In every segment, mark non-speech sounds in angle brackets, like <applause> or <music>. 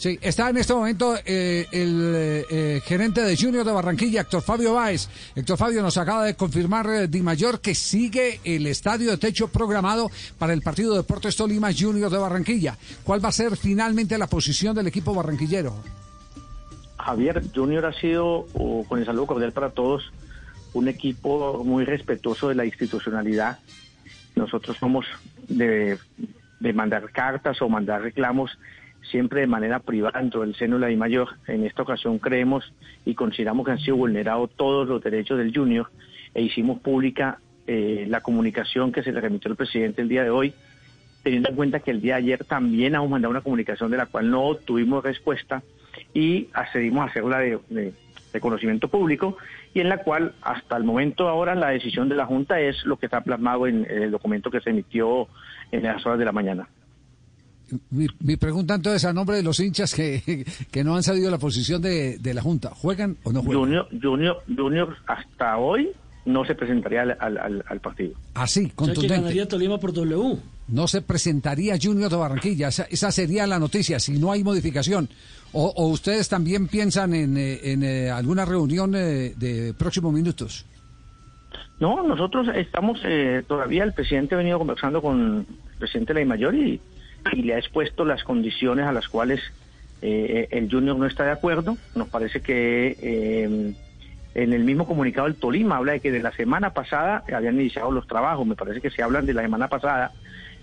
Sí, está en este momento eh, el eh, gerente de Junior de Barranquilla, Héctor Fabio Báez. Héctor Fabio nos acaba de confirmar eh, Di Mayor que sigue el estadio de techo programado para el partido Deportes Tolima Junior de Barranquilla. ¿Cuál va a ser finalmente la posición del equipo barranquillero? Javier, Junior ha sido, con el saludo cordial para todos, un equipo muy respetuoso de la institucionalidad. Nosotros somos de mandar cartas o mandar reclamos siempre de manera privada dentro del seno de la mayor. En esta ocasión creemos y consideramos que han sido vulnerados todos los derechos del junior e hicimos pública eh, la comunicación que se le remitió al presidente el día de hoy, teniendo en cuenta que el día de ayer también hemos mandado una comunicación de la cual no tuvimos respuesta y accedimos a hacerla de, de conocimiento público y en la cual hasta el momento ahora la decisión de la Junta es lo que está plasmado en el documento que se emitió en las horas de la mañana. Mi, pregunta entonces a nombre de los hinchas que, <laughs> que no han salido la posición de, de, la Junta, ¿juegan o no juegan? Junior, Junior, Junior hasta hoy no se presentaría al, al, al partido. Así, contundente. O ganaría Tolima por W. No se presentaría Junior de Barranquilla, esa, esa sería la noticia, si no hay modificación. ¿O, o ustedes también piensan en, eh, en eh, alguna reunión eh, de próximos minutos? No, nosotros estamos eh, todavía, el presidente ha venido conversando con el presidente de la Mayor y y le ha expuesto las condiciones a las cuales eh, el Junior no está de acuerdo. Nos parece que eh, en el mismo comunicado del Tolima habla de que de la semana pasada habían iniciado los trabajos. Me parece que si hablan de la semana pasada,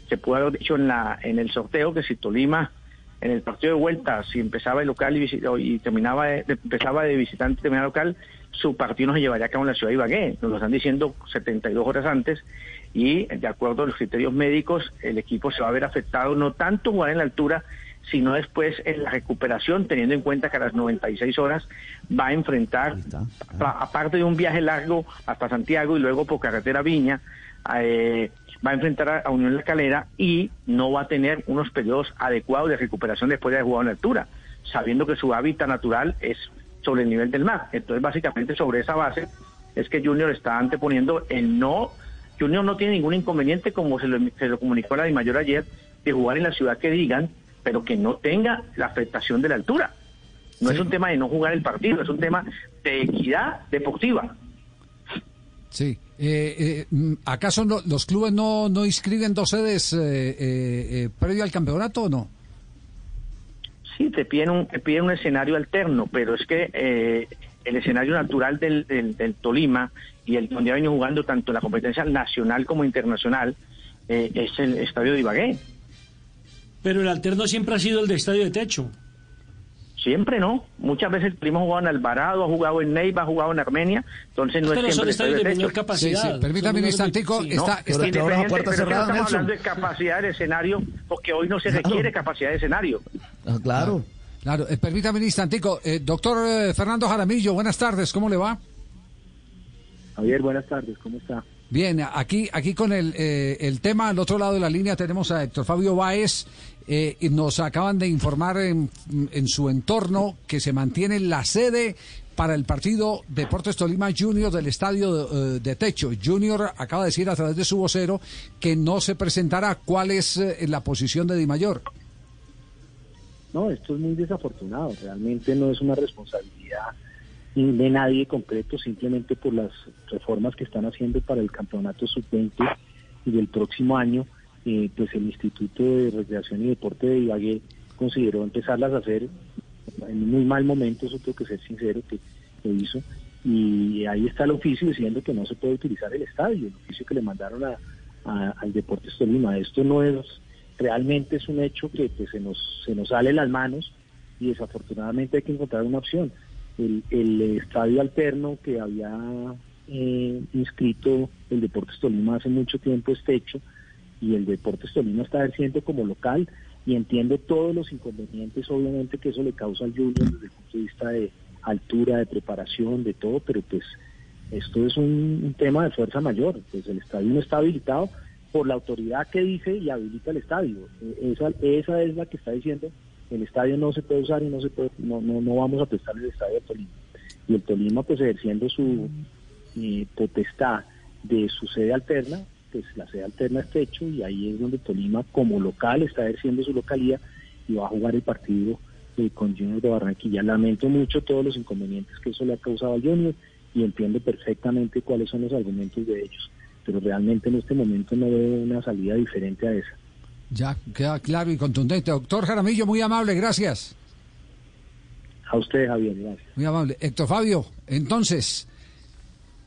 se puede haber dicho en, la, en el sorteo que si Tolima en el partido de vuelta, si empezaba el local y, y terminaba de, empezaba de visitante y terminaba local, su partido no se llevaría a cabo en la ciudad de Ibagué. Nos lo están diciendo 72 horas antes y de acuerdo a los criterios médicos el equipo se va a ver afectado no tanto jugar en la altura, sino después en la recuperación, teniendo en cuenta que a las 96 horas va a enfrentar, aparte de un viaje largo hasta Santiago y luego por carretera Viña, eh, va a enfrentar a Unión La Calera y no va a tener unos periodos adecuados de recuperación después de haber jugado en altura, sabiendo que su hábitat natural es sobre el nivel del mar. Entonces, básicamente sobre esa base es que Junior está anteponiendo el no Junior no tiene ningún inconveniente, como se lo, se lo comunicó a la de mayor ayer, de jugar en la ciudad que digan, pero que no tenga la afectación de la altura. No es un tema de no jugar el partido, es un tema de equidad deportiva. Sí. Eh, eh, ¿Acaso los clubes no, no inscriben dos sedes eh, eh, previo al campeonato o no? Sí, te piden un, te piden un escenario alterno, pero es que el escenario natural del, del, Tolima y el donde ha venido jugando tanto en la competencia nacional como internacional eh, es el estadio de Ibagué. Pero el alterno siempre ha sido el de estadio de techo. Siempre no. Muchas veces el primo ha jugado en Alvarado, ha jugado en Neiva, ha jugado en Armenia. Entonces no Pero es son siempre estadios de techo. menor capacidad. Sí, sí, permítame un instantico. Sí, está, No, está- pero que cerrada, estamos Nelson. hablando de capacidad de escenario, porque hoy no se requiere capacidad de escenario. Ah, claro. Claro, eh, permítame un instantico. Eh, doctor eh, Fernando Jaramillo, buenas tardes, ¿cómo le va? Javier, buenas tardes, ¿cómo está? Bien, aquí, aquí con el, eh, el tema, al otro lado de la línea tenemos a Héctor Fabio Báez. eh, y nos acaban de informar en, en su entorno que se mantiene la sede para el partido Deportes Tolima Junior del estadio eh, de techo. Junior acaba de decir a través de su vocero que no se presentará. ¿Cuál es eh, la posición de Di Mayor? No, esto es muy desafortunado, realmente no es una responsabilidad de nadie concreto, simplemente por las reformas que están haciendo para el campeonato sub-20 y del próximo año, eh, pues el Instituto de Recreación y Deporte de Ibagué consideró empezarlas a hacer en muy mal momento, eso tengo que ser sincero que lo hizo, y ahí está el oficio diciendo que no se puede utilizar el estadio, el oficio que le mandaron a, a- al Deportes Tolima. Esto no es, realmente es un hecho que pues, se, nos, se nos sale las manos y desafortunadamente hay que encontrar una opción. El, el estadio alterno que había eh, inscrito el Deportes Tolima hace mucho tiempo es techo y el Deportes Tolima está ejerciendo como local y entiendo todos los inconvenientes obviamente que eso le causa al Junior desde el punto de vista de altura, de preparación, de todo, pero pues esto es un, un tema de fuerza mayor, pues el estadio no está habilitado por la autoridad que dice y habilita el estadio. Eh, Esa, esa es la que está diciendo el estadio no se puede usar y no se puede, no, no, no vamos a prestar el estadio de Tolima. Y el Tolima pues ejerciendo su eh, potestad de su sede alterna, pues la sede alterna es techo y ahí es donde Tolima como local está ejerciendo su localía y va a jugar el partido eh, con Junior de Barranquilla. Lamento mucho todos los inconvenientes que eso le ha causado a Junior y entiendo perfectamente cuáles son los argumentos de ellos, pero realmente en este momento no veo una salida diferente a esa. Ya, queda claro y contundente. Doctor Jaramillo, muy amable, gracias. A usted, Javier, gracias. Muy amable. Héctor Fabio, entonces...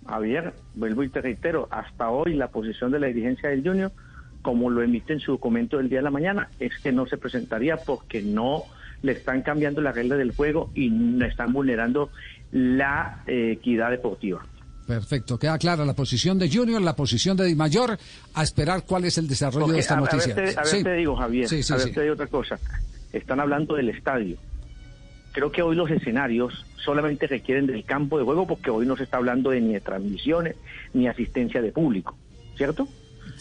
Javier, vuelvo y te reitero, hasta hoy la posición de la dirigencia del Junior, como lo emite en su documento del día de la mañana, es que no se presentaría porque no le están cambiando las reglas del juego y le están vulnerando la eh, equidad deportiva. Perfecto, queda clara la posición de Junior, la posición de Di Mayor, a esperar cuál es el desarrollo Porque, de esta a, noticia. A ver, te, a ver Sí. te digo, Javier, Sí, sí, a ver te digo otra cosa. Están hablando del estadio. Creo que hoy los escenarios solamente requieren del campo de juego porque hoy no se está hablando de ni de transmisiones ni asistencia de público, ¿cierto?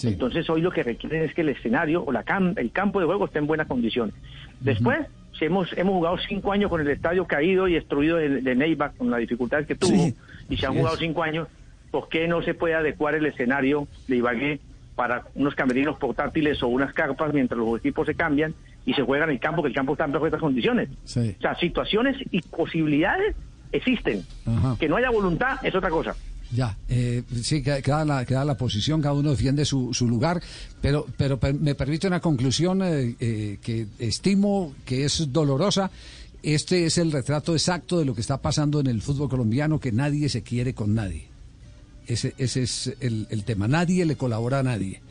Entonces hoy lo que requieren es que el escenario o la cam- el campo de juego esté en buenas condiciones. Después, hemos, hemos jugado cinco años con el estadio caído y destruido de, de Neiva con la dificultad que tuvo Sí, y se han jugado es. cinco años, ¿por qué no se puede adecuar el escenario de Ibagué para unos camerinos portátiles o unas carpas mientras los equipos se cambian y se juega en el campo, que el campo está en perfectas condiciones? Sí. O sea, situaciones y posibilidades existen. Ajá. Que no haya voluntad es otra cosa. Ya, eh, sí, queda, la, queda la posición, cada uno defiende su, su lugar, pero, pero per- me permite una conclusión eh, eh, que estimo que es dolorosa. Este es el retrato exacto de lo que está pasando en el fútbol colombiano, que nadie se quiere con nadie. Ese, ese es el, el tema, nadie le colabora a nadie.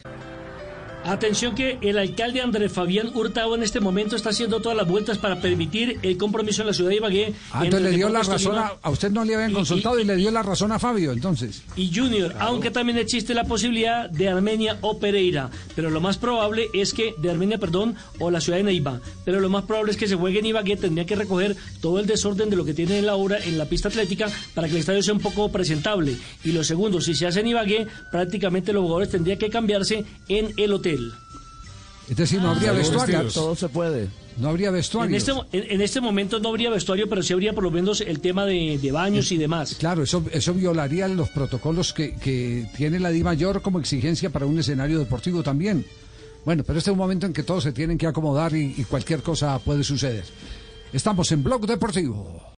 Atención que el alcalde Andrés Fabián Hurtado en este momento está haciendo todas las vueltas para permitir el compromiso en la ciudad de Ibagué. Ah, entonces le dio la razón, a, usted no le habían consultado y, y- le dio la razón a Fabio, entonces. y Junior, aunque también existe la posibilidad de Armenia o Pereira, pero lo más probable es que, de Armenia, perdón, o la ciudad de Neiva, pero lo más probable es que se juegue en Ibagué, tendría que recoger todo el desorden de lo que tiene en la obra en la pista atlética para que el estadio sea un poco presentable. Y lo segundo, si se hace en Ibagué, prácticamente los jugadores tendrían que cambiarse en el hotel. Es decir, no habría vestuario. Todo se puede. No habría vestuario. En este, en, en este momento no habría vestuario, pero sí habría por lo menos el tema de, de baños y demás. Claro, eso, eso violaría los protocolos que, que tiene la Di Mayor como exigencia para un escenario deportivo también. Bueno, pero este es un momento en que todos se tienen que acomodar y, y cualquier cosa puede suceder. Estamos en Blog Deportivo.